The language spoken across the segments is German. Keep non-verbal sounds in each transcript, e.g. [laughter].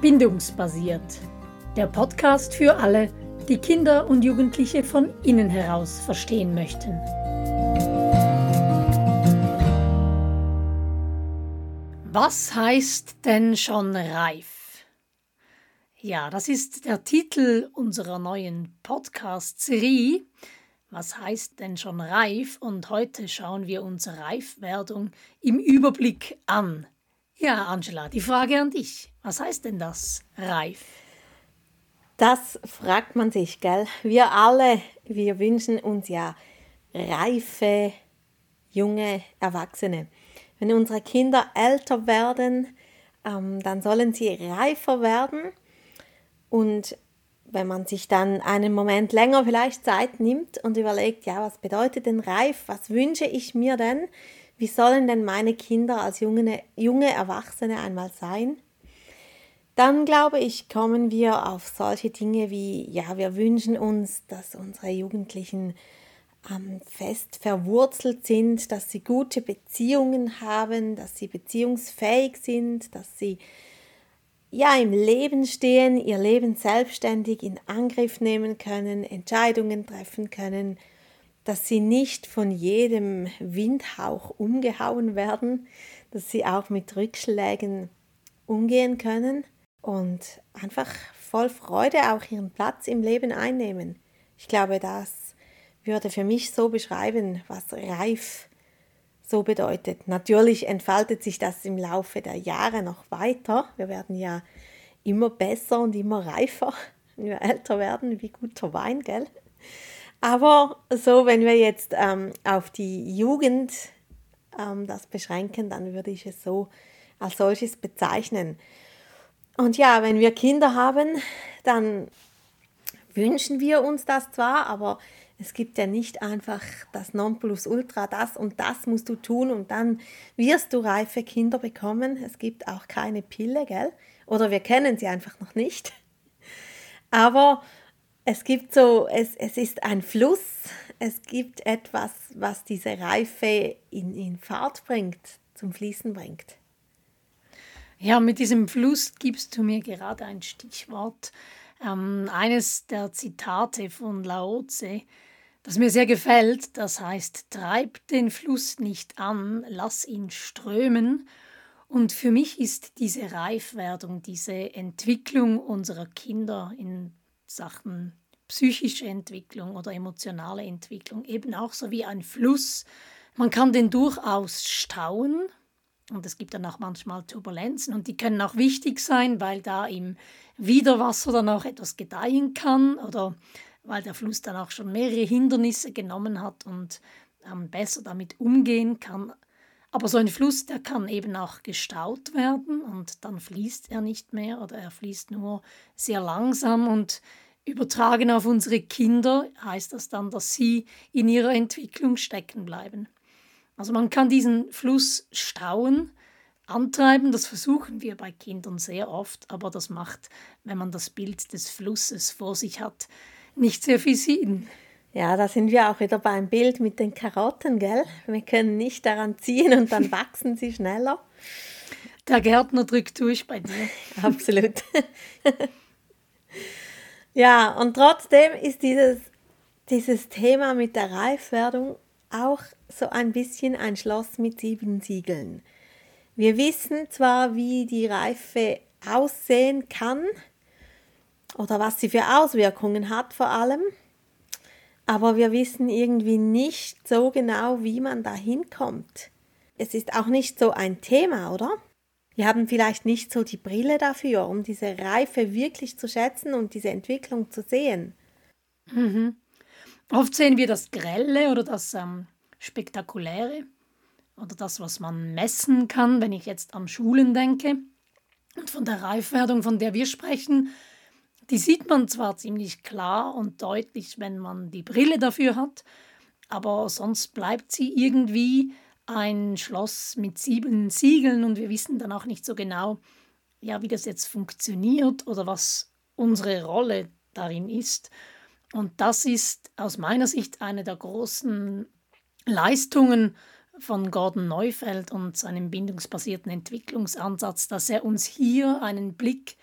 Bindungsbasiert. Der Podcast für alle, die Kinder und Jugendliche von innen heraus verstehen möchten. Was heißt denn schon reif? Ja, das ist der Titel unserer neuen Podcast-Serie. Was heißt denn schon reif? Und heute schauen wir uns Reifwerdung im Überblick an. Ja, Angela, die Frage an dich. Was heißt denn das, reif? Das fragt man sich, gell? Wir alle, wir wünschen uns ja reife, junge Erwachsene. Wenn unsere Kinder älter werden, ähm, dann sollen sie reifer werden und wenn man sich dann einen Moment länger vielleicht Zeit nimmt und überlegt, ja, was bedeutet denn reif? Was wünsche ich mir denn? Wie sollen denn meine Kinder als junge, junge Erwachsene einmal sein? Dann glaube ich, kommen wir auf solche Dinge wie, ja, wir wünschen uns, dass unsere Jugendlichen ähm, fest verwurzelt sind, dass sie gute Beziehungen haben, dass sie beziehungsfähig sind, dass sie ja im Leben stehen, ihr Leben selbstständig in Angriff nehmen können, Entscheidungen treffen können, dass sie nicht von jedem Windhauch umgehauen werden, dass sie auch mit Rückschlägen umgehen können und einfach voll Freude auch ihren Platz im Leben einnehmen. Ich glaube, das würde für mich so beschreiben, was reif so bedeutet. Natürlich entfaltet sich das im Laufe der Jahre noch weiter. Wir werden ja immer besser und immer reifer, [laughs] wenn wir älter werden, wie guter Wein, gell? Aber so, wenn wir jetzt ähm, auf die Jugend ähm, das beschränken, dann würde ich es so als solches bezeichnen. Und ja, wenn wir Kinder haben, dann wünschen wir uns das zwar, aber es gibt ja nicht einfach das Nonplusultra, das und das musst du tun und dann wirst du reife Kinder bekommen. Es gibt auch keine Pille, gell? Oder wir kennen sie einfach noch nicht. Aber es gibt so, es, es ist ein Fluss, es gibt etwas, was diese Reife in, in Fahrt bringt, zum Fließen bringt. Ja, mit diesem Fluss gibst du mir gerade ein Stichwort. Ähm, eines der Zitate von Lao Tse, das mir sehr gefällt, das heißt, treib den Fluss nicht an, lass ihn strömen. Und für mich ist diese Reifwerdung, diese Entwicklung unserer Kinder in Sachen psychische Entwicklung oder emotionale Entwicklung eben auch so wie ein Fluss. Man kann den durchaus stauen und es gibt dann auch manchmal Turbulenzen und die können auch wichtig sein, weil da im Widerwasser dann auch etwas gedeihen kann oder weil der Fluss dann auch schon mehrere Hindernisse genommen hat und ähm, besser damit umgehen kann. Aber so ein Fluss, der kann eben auch gestaut werden und dann fließt er nicht mehr oder er fließt nur sehr langsam und übertragen auf unsere Kinder heißt das dann, dass sie in ihrer Entwicklung stecken bleiben. Also man kann diesen Fluss stauen, antreiben, das versuchen wir bei Kindern sehr oft, aber das macht, wenn man das Bild des Flusses vor sich hat, nicht sehr viel Sinn. Ja, da sind wir auch wieder beim Bild mit den Karotten, gell? Wir können nicht daran ziehen und dann [laughs] wachsen sie schneller. Der Gärtner drückt durch bei dir. [laughs] Absolut. [laughs] ja, und trotzdem ist dieses, dieses Thema mit der Reifwerdung auch so ein bisschen ein Schloss mit sieben Siegeln. Wir wissen zwar, wie die Reife aussehen kann, oder was sie für Auswirkungen hat vor allem. Aber wir wissen irgendwie nicht so genau, wie man da hinkommt. Es ist auch nicht so ein Thema, oder? Wir haben vielleicht nicht so die Brille dafür, um diese Reife wirklich zu schätzen und diese Entwicklung zu sehen. Mhm. Oft sehen wir das Grelle oder das ähm, Spektakuläre oder das, was man messen kann, wenn ich jetzt an Schulen denke. Und von der Reifwerdung, von der wir sprechen, die sieht man zwar ziemlich klar und deutlich, wenn man die Brille dafür hat, aber sonst bleibt sie irgendwie ein Schloss mit sieben Siegeln und wir wissen dann auch nicht so genau, ja, wie das jetzt funktioniert oder was unsere Rolle darin ist. Und das ist aus meiner Sicht eine der großen Leistungen von Gordon Neufeld und seinem bindungsbasierten Entwicklungsansatz, dass er uns hier einen Blick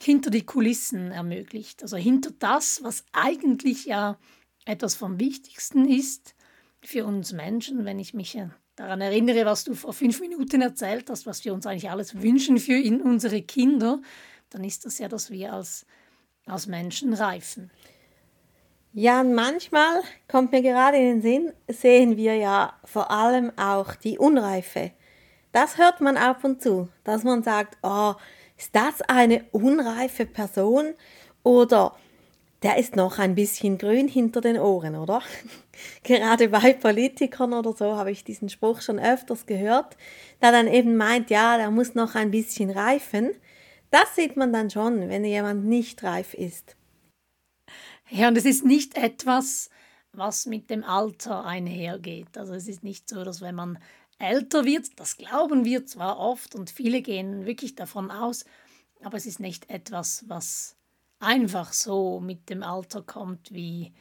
hinter die Kulissen ermöglicht. Also hinter das, was eigentlich ja etwas vom Wichtigsten ist für uns Menschen, wenn ich mich daran erinnere, was du vor fünf Minuten erzählt hast, was wir uns eigentlich alles wünschen für unsere Kinder, dann ist das ja, dass wir als, als Menschen reifen. Ja, manchmal kommt mir gerade in den Sinn, sehen wir ja vor allem auch die Unreife. Das hört man ab und zu, dass man sagt, oh, ist das eine unreife Person oder der ist noch ein bisschen grün hinter den Ohren, oder? [laughs] Gerade bei Politikern oder so habe ich diesen Spruch schon öfters gehört, der dann eben meint, ja, der muss noch ein bisschen reifen. Das sieht man dann schon, wenn jemand nicht reif ist. Ja, und es ist nicht etwas, was mit dem Alter einhergeht. Also es ist nicht so, dass wenn man älter wird, das glauben wir zwar oft und viele gehen wirklich davon aus, aber es ist nicht etwas, was einfach so mit dem Alter kommt wie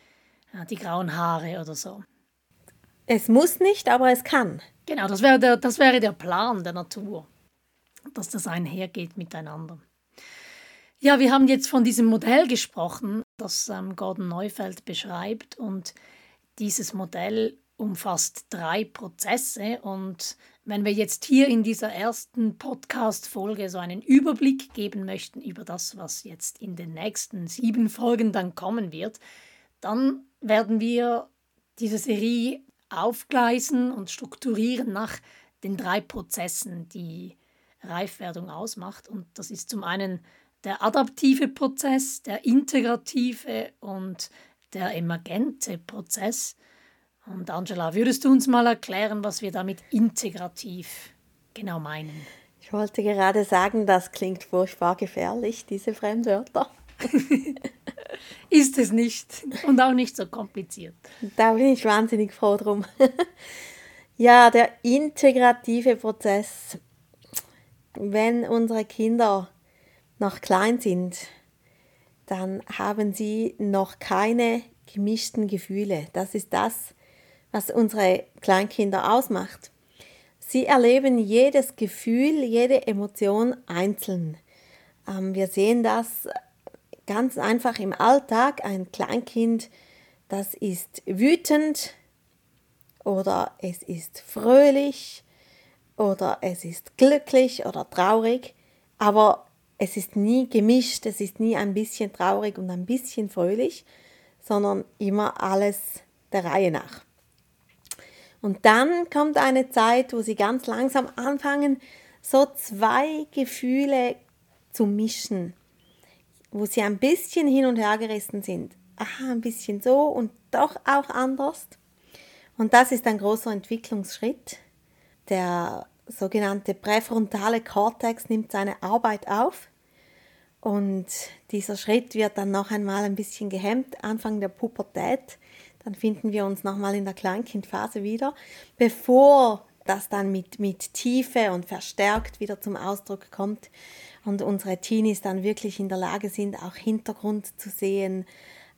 ja, die grauen Haare oder so. Es muss nicht, aber es kann. Genau, das wäre der, das wäre der Plan der Natur, dass das einhergeht miteinander. Ja, wir haben jetzt von diesem Modell gesprochen, das ähm, Gordon Neufeld beschreibt. Und dieses Modell umfasst drei Prozesse. Und wenn wir jetzt hier in dieser ersten Podcast-Folge so einen Überblick geben möchten über das, was jetzt in den nächsten sieben Folgen dann kommen wird, dann werden wir diese Serie aufgleisen und strukturieren nach den drei Prozessen, die Reifwerdung ausmacht. Und das ist zum einen der adaptive Prozess, der integrative und der emergente Prozess. Und Angela, würdest du uns mal erklären, was wir damit integrativ genau meinen? Ich wollte gerade sagen, das klingt furchtbar gefährlich, diese Fremdwörter. [laughs] Ist es nicht und auch nicht so kompliziert. Da bin ich wahnsinnig froh drum. [laughs] ja, der integrative Prozess. Wenn unsere Kinder noch klein sind, dann haben sie noch keine gemischten Gefühle. Das ist das, was unsere Kleinkinder ausmacht. Sie erleben jedes Gefühl, jede Emotion einzeln. Ähm, wir sehen das ganz einfach im Alltag. Ein Kleinkind, das ist wütend oder es ist fröhlich oder es ist glücklich oder traurig, aber es ist nie gemischt, es ist nie ein bisschen traurig und ein bisschen fröhlich, sondern immer alles der Reihe nach. Und dann kommt eine Zeit, wo sie ganz langsam anfangen, so zwei Gefühle zu mischen, wo sie ein bisschen hin und her gerissen sind. Aha, ein bisschen so und doch auch anders. Und das ist ein großer Entwicklungsschritt. Der sogenannte präfrontale Kortex nimmt seine Arbeit auf und dieser Schritt wird dann noch einmal ein bisschen gehemmt, Anfang der Pubertät. Dann finden wir uns nochmal in der Kleinkindphase wieder, bevor das dann mit, mit Tiefe und verstärkt wieder zum Ausdruck kommt und unsere Teenies dann wirklich in der Lage sind, auch Hintergrund zu sehen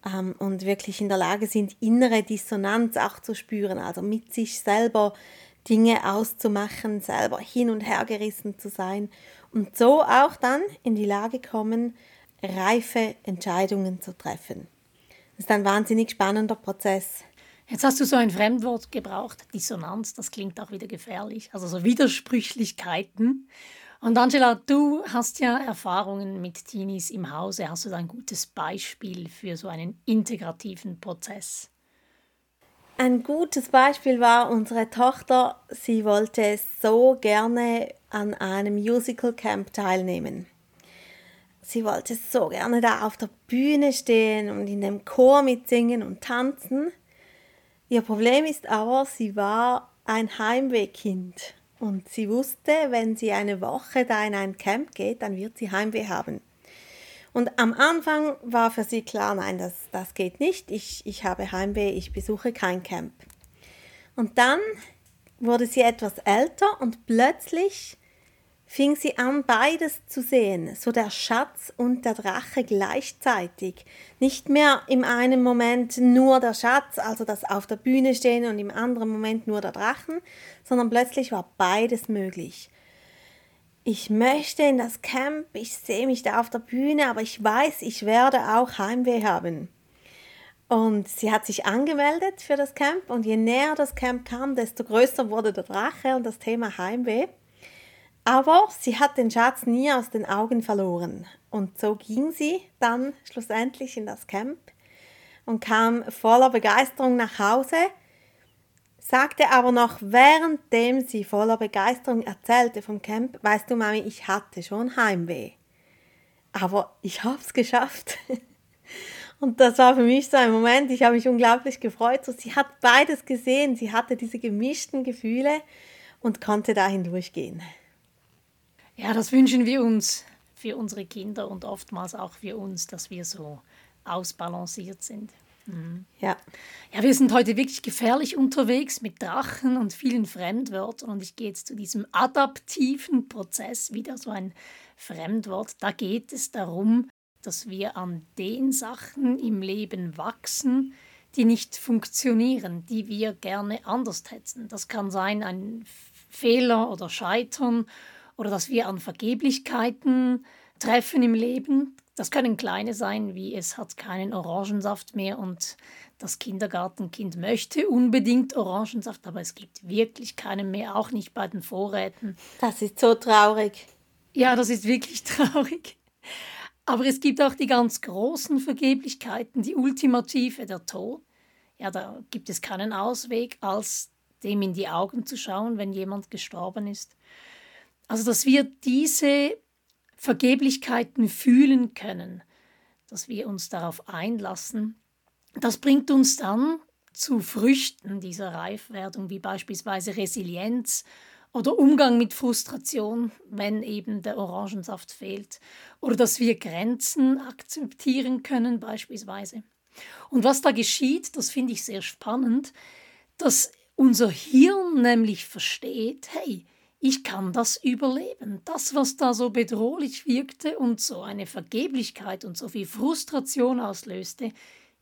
ähm, und wirklich in der Lage sind, innere Dissonanz auch zu spüren, also mit sich selber Dinge auszumachen, selber hin und her gerissen zu sein und so auch dann in die Lage kommen, reife Entscheidungen zu treffen. Das ist ein wahnsinnig spannender Prozess. Jetzt hast du so ein Fremdwort gebraucht, Dissonanz, das klingt auch wieder gefährlich, also so Widersprüchlichkeiten. Und Angela, du hast ja Erfahrungen mit Teenies im Hause. Hast du da ein gutes Beispiel für so einen integrativen Prozess? Ein gutes Beispiel war unsere Tochter. Sie wollte so gerne an einem Musical Camp teilnehmen. Sie wollte so gerne da auf der Bühne stehen und in dem Chor mitsingen und tanzen. Ihr Problem ist aber, sie war ein Heimwehkind und sie wusste, wenn sie eine Woche da in ein Camp geht, dann wird sie Heimweh haben. Und am Anfang war für sie klar, nein, das, das geht nicht, ich, ich habe Heimweh, ich besuche kein Camp. Und dann wurde sie etwas älter und plötzlich fing sie an, beides zu sehen, so der Schatz und der Drache gleichzeitig. Nicht mehr im einen Moment nur der Schatz, also das auf der Bühne stehen und im anderen Moment nur der Drachen, sondern plötzlich war beides möglich. Ich möchte in das Camp, ich sehe mich da auf der Bühne, aber ich weiß, ich werde auch Heimweh haben. Und sie hat sich angemeldet für das Camp und je näher das Camp kam, desto größer wurde der Drache und das Thema Heimweh. Aber sie hat den Schatz nie aus den Augen verloren. Und so ging sie dann schlussendlich in das Camp und kam voller Begeisterung nach Hause, sagte aber noch, währenddem sie voller Begeisterung erzählte vom Camp, weißt du, Mami, ich hatte schon Heimweh. Aber ich habe es geschafft. [laughs] Und das war für mich so ein Moment, ich habe mich unglaublich gefreut. So, sie hat beides gesehen, sie hatte diese gemischten Gefühle und konnte dahin durchgehen. Ja, das wünschen wir uns für unsere Kinder und oftmals auch für uns, dass wir so ausbalanciert sind. Mhm. Ja. Ja, wir sind heute wirklich gefährlich unterwegs mit Drachen und vielen Fremdwörtern und ich gehe jetzt zu diesem adaptiven Prozess, wieder so ein Fremdwort. Da geht es darum, dass wir an den Sachen im Leben wachsen, die nicht funktionieren, die wir gerne anders hätten. Das kann sein ein Fehler oder Scheitern oder dass wir an Vergeblichkeiten treffen im Leben. Das können kleine sein, wie es hat keinen Orangensaft mehr und das Kindergartenkind möchte unbedingt Orangensaft, aber es gibt wirklich keinen mehr, auch nicht bei den Vorräten. Das ist so traurig. Ja, das ist wirklich [laughs] traurig. Aber es gibt auch die ganz großen Vergeblichkeiten, die ultimative, der Tod. Ja, da gibt es keinen Ausweg, als dem in die Augen zu schauen, wenn jemand gestorben ist. Also, dass wir diese Vergeblichkeiten fühlen können, dass wir uns darauf einlassen, das bringt uns dann zu Früchten dieser Reifwerdung, wie beispielsweise Resilienz oder Umgang mit Frustration, wenn eben der Orangensaft fehlt. Oder dass wir Grenzen akzeptieren können beispielsweise. Und was da geschieht, das finde ich sehr spannend, dass unser Hirn nämlich versteht, hey, ich kann das überleben. Das, was da so bedrohlich wirkte und so eine Vergeblichkeit und so viel Frustration auslöste,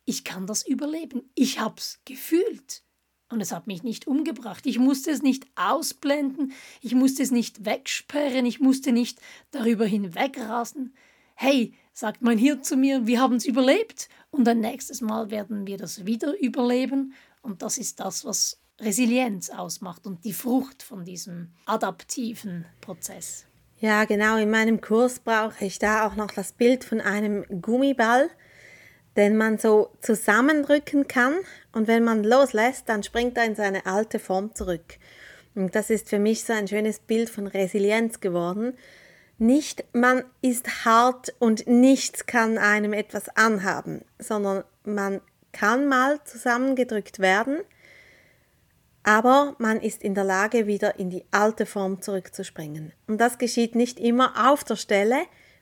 ich kann das überleben. Ich hab's gefühlt. Und es hat mich nicht umgebracht. Ich musste es nicht ausblenden, ich musste es nicht wegsperren, ich musste nicht darüber hinwegrasen. Hey, sagt mein Hirn zu mir, wir haben es überlebt und ein nächstes Mal werden wir das wieder überleben. Und das ist das, was Resilienz ausmacht und die Frucht von diesem adaptiven Prozess. Ja, genau. In meinem Kurs brauche ich da auch noch das Bild von einem Gummiball den man so zusammendrücken kann und wenn man loslässt, dann springt er in seine alte Form zurück. Und das ist für mich so ein schönes Bild von Resilienz geworden. Nicht man ist hart und nichts kann einem etwas anhaben, sondern man kann mal zusammengedrückt werden, aber man ist in der Lage, wieder in die alte Form zurückzuspringen. Und das geschieht nicht immer auf der Stelle,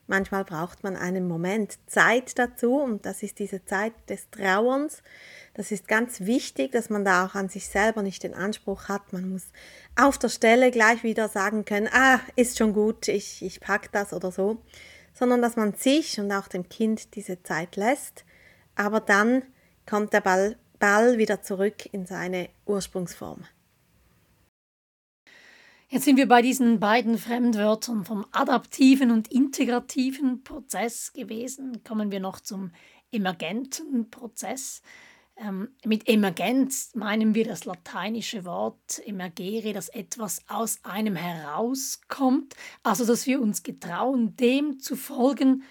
Manchmal braucht man einen Moment Zeit dazu. Und das ist diese Zeit des Trauerns. Das ist ganz wichtig, dass man da auch an sich selber nicht den Anspruch hat, man muss auf der Stelle gleich wieder sagen können, ah, ist schon gut, ich, ich pack das oder so, sondern dass man sich und auch dem Kind diese Zeit lässt, aber dann kommt der Ball, Ball wieder zurück in seine Ursprungsform. Jetzt sind wir bei diesen beiden Fremdwörtern vom adaptiven und integrativen Prozess gewesen. Kommen wir noch zum emergenten Prozess. Ähm, mit Emergenz meinen wir das lateinische Wort emergere, dass etwas aus einem herauskommt, also dass wir uns getrauen, dem zu folgen,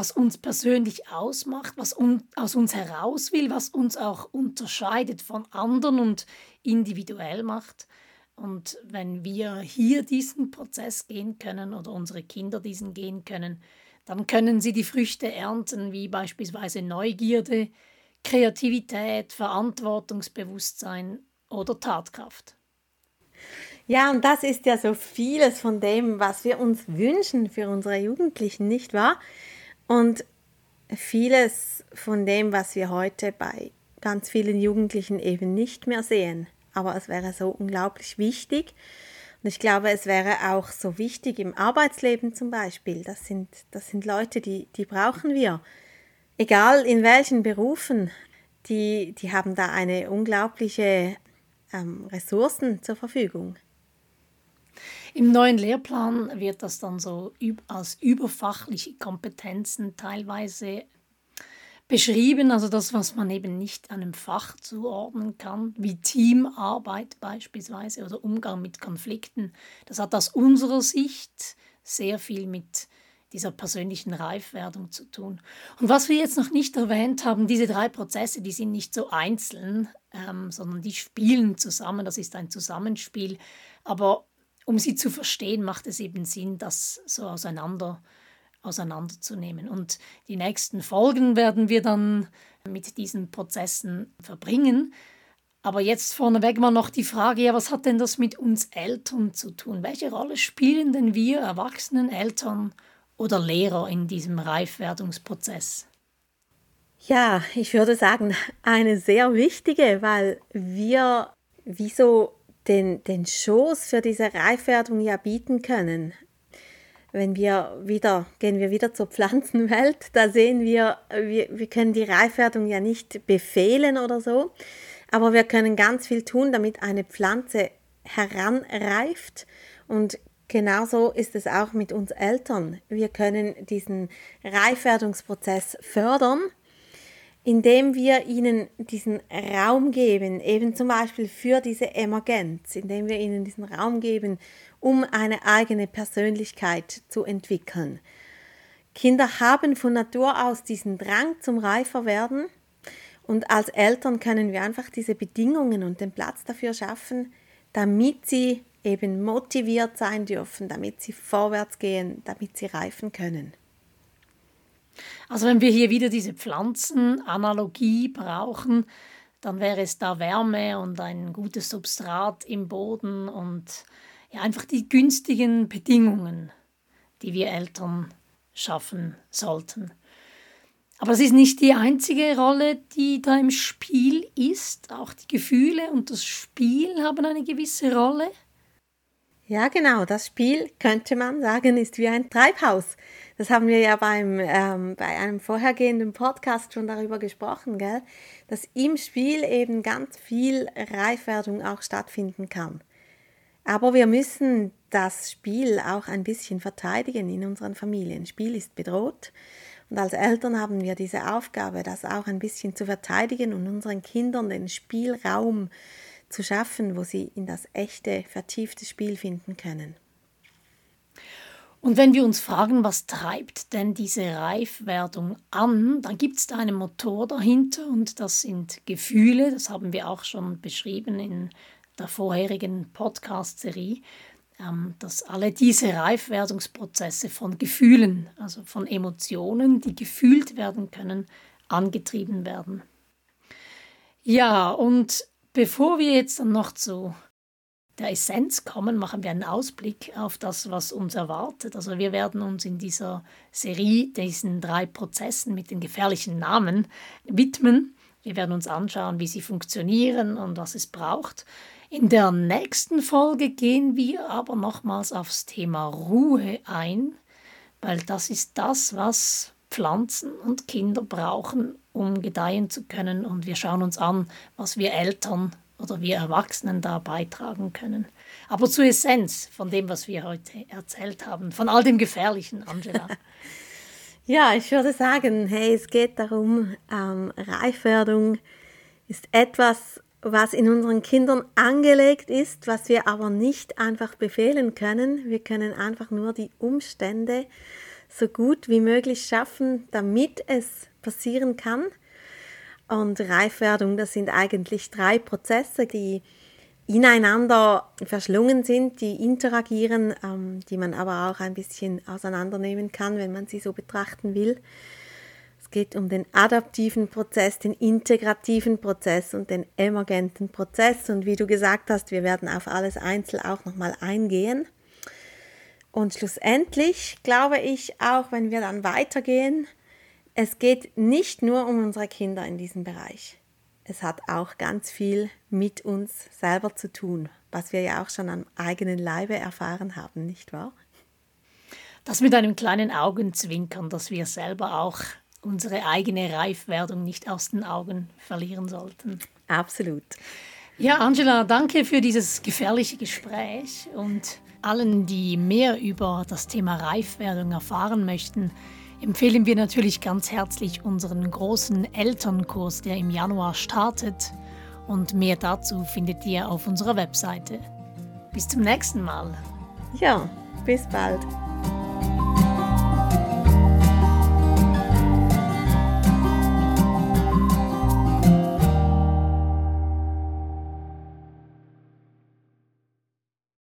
was uns persönlich ausmacht, was un aus uns heraus will, was uns auch unterscheidet von anderen und individuell macht. Und wenn wir hier diesen Prozess gehen können oder unsere Kinder diesen gehen können, dann können sie die Früchte ernten, wie beispielsweise Neugierde, Kreativität, Verantwortungsbewusstsein oder Tatkraft. Ja, und das ist ja so vieles von dem, was wir uns wünschen für unsere Jugendlichen, nicht wahr? Und vieles von dem, was wir heute bei ganz vielen Jugendlichen eben nicht mehr sehen aber es wäre so unglaublich wichtig. Und ich glaube, es wäre auch so wichtig im Arbeitsleben zum Beispiel. Das sind, das sind Leute, die, die brauchen wir. Egal in welchen Berufen, die, die haben da eine unglaubliche ähm, Ressourcen zur Verfügung. Im neuen Lehrplan wird das dann so als überfachliche Kompetenzen teilweise beschrieben, also das, was man eben nicht einem Fach zuordnen kann, wie Teamarbeit beispielsweise oder Umgang mit Konflikten. Das hat aus unserer Sicht sehr viel mit dieser persönlichen Reifwerdung zu tun. Und was wir jetzt noch nicht erwähnt haben, diese drei Prozesse, die sind nicht so einzeln, ähm, sondern die spielen zusammen, das ist ein Zusammenspiel. Aber um sie zu verstehen, macht es eben Sinn, das so auseinander auseinanderzunehmen. Und die nächsten Folgen werden wir dann mit diesen Prozessen verbringen. Aber jetzt vorneweg mal noch die Frage, ja, was hat denn das mit uns Eltern zu tun? Welche Rolle spielen denn wir erwachsenen Eltern oder Lehrer in diesem Reifwerdungsprozess? Ja, ich würde sagen, eine sehr wichtige, weil wir wieso den, den Schoß für diese Reifwerdung ja bieten können. Wenn wir wieder, gehen wir wieder zur Pflanzenwelt, da sehen wir, wir, wir können die Reifwerdung ja nicht befehlen oder so, aber wir können ganz viel tun, damit eine Pflanze heranreift und Genauso ist es auch mit uns Eltern. Wir können diesen Reifwerdungsprozess fördern, indem wir ihnen diesen Raum geben, eben zum Beispiel für diese Emergenz, indem wir ihnen diesen Raum geben, um eine eigene Persönlichkeit zu entwickeln. Kinder haben von Natur aus diesen Drang zum Reiferwerden und als Eltern können wir einfach diese Bedingungen und den Platz dafür schaffen, damit sie eben motiviert sein dürfen, damit sie vorwärts gehen, damit sie reifen können. Also wenn wir hier wieder diese Pflanzenanalogie brauchen, dann wäre es da Wärme und ein gutes Substrat im Boden und ja, einfach die günstigen Bedingungen, die wir Eltern schaffen sollten. Aber es ist nicht die einzige Rolle, die da im Spiel ist. Auch die Gefühle und das Spiel haben eine gewisse Rolle. Ja, genau. Das Spiel, könnte man sagen, ist wie ein Treibhaus. Das haben wir ja beim, ähm, bei einem vorhergehenden Podcast schon darüber gesprochen, gell? dass im Spiel eben ganz viel Reifwerdung auch stattfinden kann. Aber wir müssen das Spiel auch ein bisschen verteidigen in unseren Familien. Spiel ist bedroht. Und als Eltern haben wir diese Aufgabe, das auch ein bisschen zu verteidigen und unseren Kindern den Spielraum zu zu schaffen, wo sie in das echte, vertiefte Spiel finden können. Und wenn wir uns fragen, was treibt denn diese Reifwerdung an, dann gibt es da einen Motor dahinter und das sind Gefühle, das haben wir auch schon beschrieben in der vorherigen Podcast-Serie, ähm, dass alle diese Reifwerdungsprozesse von Gefühlen, also von Emotionen, die gefühlt werden können, angetrieben werden. Ja, und Bevor wir jetzt dann noch zu der Essenz kommen, machen wir einen Ausblick auf das, was uns erwartet. Also wir werden uns in dieser Serie diesen drei Prozessen mit den gefährlichen Namen widmen. Wir werden uns anschauen, wie sie funktionieren und was es braucht. In der nächsten Folge gehen wir aber nochmals aufs Thema Ruhe ein, weil das ist das, was Pflanzen und Kinder brauchen, um gedeihen zu können. Und wir schauen uns an, was wir Eltern oder wir Erwachsenen da beitragen können. Aber zur Essenz von dem, was wir heute erzählt haben, von all dem Gefährlichen, Angela. [laughs] ja, ich würde sagen, hey, es geht darum, ähm, Reifwerdung ist etwas, was in unseren Kindern angelegt ist, was wir aber nicht einfach befehlen können. Wir können einfach nur die Umstände so gut wie möglich schaffen, damit es passieren kann. Und Reifwerdung, das sind eigentlich drei Prozesse, die ineinander verschlungen sind, die interagieren, ähm, die man aber auch ein bisschen auseinandernehmen kann, wenn man sie so betrachten will. Es geht um den adaptiven Prozess, den integrativen Prozess und den emergenten Prozess. Und wie du gesagt hast, wir werden auf alles einzeln auch nochmal eingehen. Und schlussendlich glaube ich auch, wenn wir dann weitergehen, es geht nicht nur um unsere Kinder in diesem Bereich. Es hat auch ganz viel mit uns selber zu tun, was wir ja auch schon am eigenen Leibe erfahren haben, nicht wahr? Das mit einem kleinen Augenzwinkern, dass wir selber auch unsere eigene Reifwerdung nicht aus den Augen verlieren sollten. Absolut. Ja, Angela, danke für dieses gefährliche Gespräch und Allen, die mehr über das Thema Reifwerdung erfahren möchten, empfehlen wir natürlich ganz herzlich unseren großen Elternkurs, der im Januar startet. Und mehr dazu findet ihr auf unserer Webseite. Bis zum nächsten Mal. Ja, bis bald.